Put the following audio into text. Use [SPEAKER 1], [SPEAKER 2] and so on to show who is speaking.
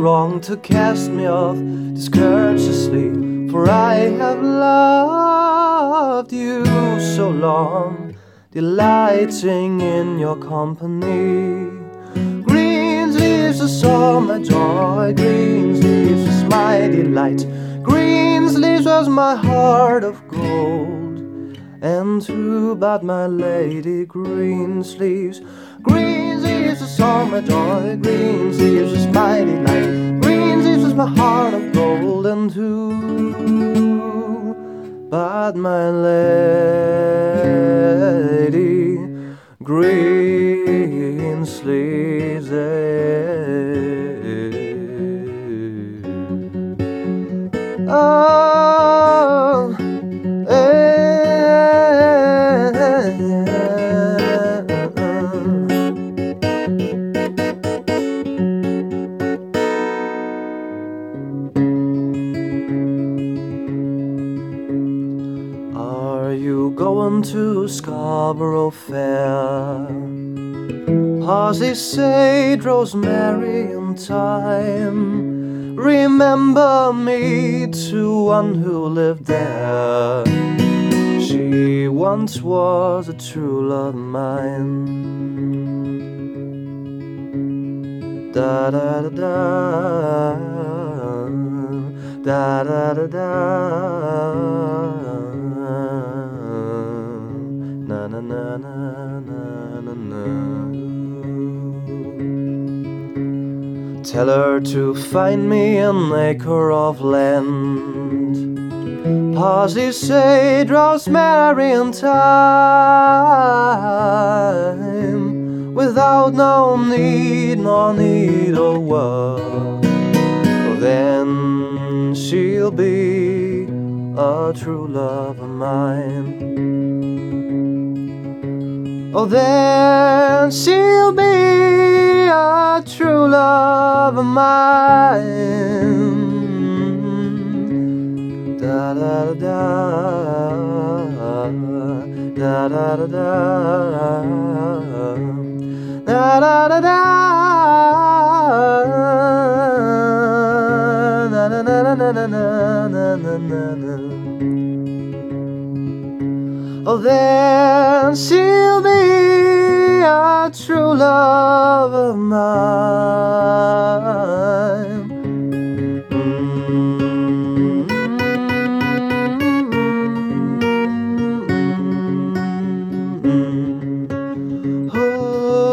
[SPEAKER 1] long to cast me off discourteously, for I have loved you so long, delighting in your company. Green sleeves is all my joy, green sleeves is my delight, green sleeves was my heart of gold. And who but my lady green sleeves? Green sleeves is all my joy, green undo. But my lady, green sleeves. Oh, going to Scarborough Fair? Parsley, sage, rosemary, and thyme. Remember me to one who lived there. She once was a true love of mine. Da da da da da da da da Tell her to find me an acre of land. Parsley, sage, rosemary, and thyme Without no need, nor need of word Then she'll be a true love of mine Oh, then she'll be a true love of mine. Da da da da da da da da da da da na na na Oh, then she'll be a true love of mine. Mm-hmm. Oh,